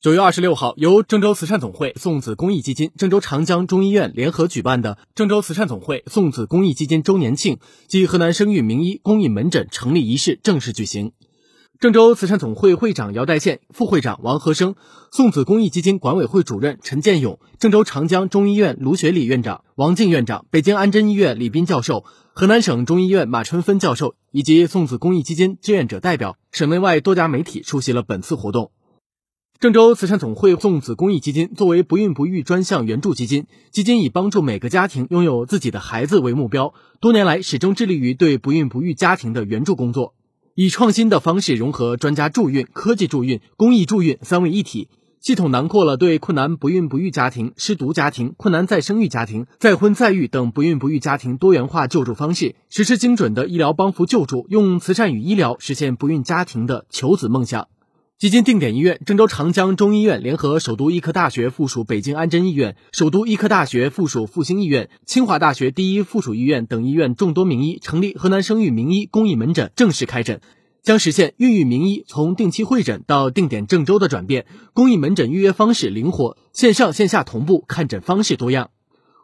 九月二十六号，由郑州慈善总会、送子公益基金、郑州长江中医院联合举办的郑州慈善总会、送子公益基金周年庆暨河南生育名医公益门诊成立仪式正式举行。郑州慈善总会会长姚代宪、副会长王和生，送子公益基金管委会主任陈建勇，郑州长江中医院卢学礼院长、王静院长，北京安贞医院李斌教授，河南省中医院马春芬教授以及送子公益基金志愿者代表，省内外多家媒体出席了本次活动。郑州慈善总会送子公益基金作为不孕不育专项援助基金，基金以帮助每个家庭拥有自己的孩子为目标，多年来始终致力于对不孕不育家庭的援助工作，以创新的方式融合专家助孕、科技助孕、公益助孕三位一体，系统囊括了对困难不孕不育家庭、失独家庭、困难再生育家庭、再婚再育等不孕不育家庭多元化救助方式，实施精准的医疗帮扶救助，用慈善与医疗实现不孕家庭的求子梦想。基金定点医院郑州长江中医院联合首都医科大学附属北京安贞医院、首都医科大学附属复兴医院、清华大学第一附属医院等医院众多名医成立河南生育名医公益门诊，正式开诊，将实现孕育名医从定期会诊到定点郑州的转变。公益门诊预约方式灵活，线上线下同步，看诊方式多样。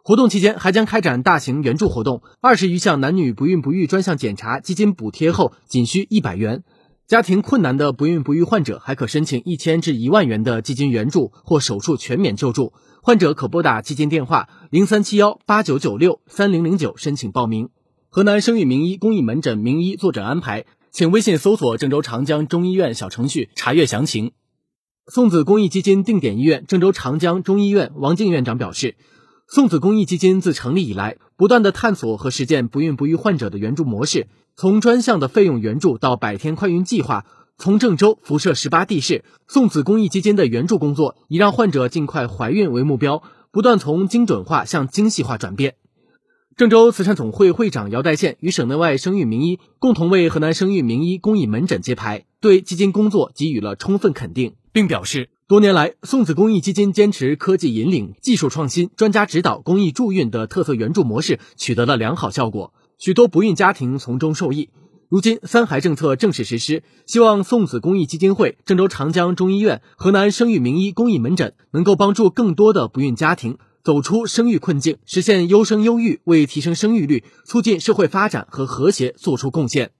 活动期间还将开展大型援助活动，二十余项男女不孕不育专项检查基金补贴后仅需一百元。家庭困难的不孕不育患者还可申请一千至一万元的基金援助或手术全免救助。患者可拨打基金电话零三七幺八九九六三零零九申请报名。河南生育名医公益门诊名医坐诊安排，请微信搜索郑州长江中医院小程序查阅详情。送子公益基金定点医院郑州长江中医院王静院长表示，送子公益基金自成立以来，不断的探索和实践不孕不育患者的援助模式。从专项的费用援助到百天快孕计划，从郑州辐射十八地市，送子公益基金的援助工作以让患者尽快怀孕为目标，不断从精准化向精细化转变。郑州慈善总会会长姚代宪与省内外生育名医共同为河南生育名医公益门诊揭牌，对基金工作给予了充分肯定，并表示，多年来送子公益基金坚持科技引领、技术创新、专家指导、公益助孕的特色援助模式，取得了良好效果。许多不孕家庭从中受益。如今三孩政策正式实施，希望送子公益基金会、郑州长江中医院、河南生育名医公益门诊能够帮助更多的不孕家庭走出生育困境，实现优生优育，为提升生育率、促进社会发展和和谐做出贡献。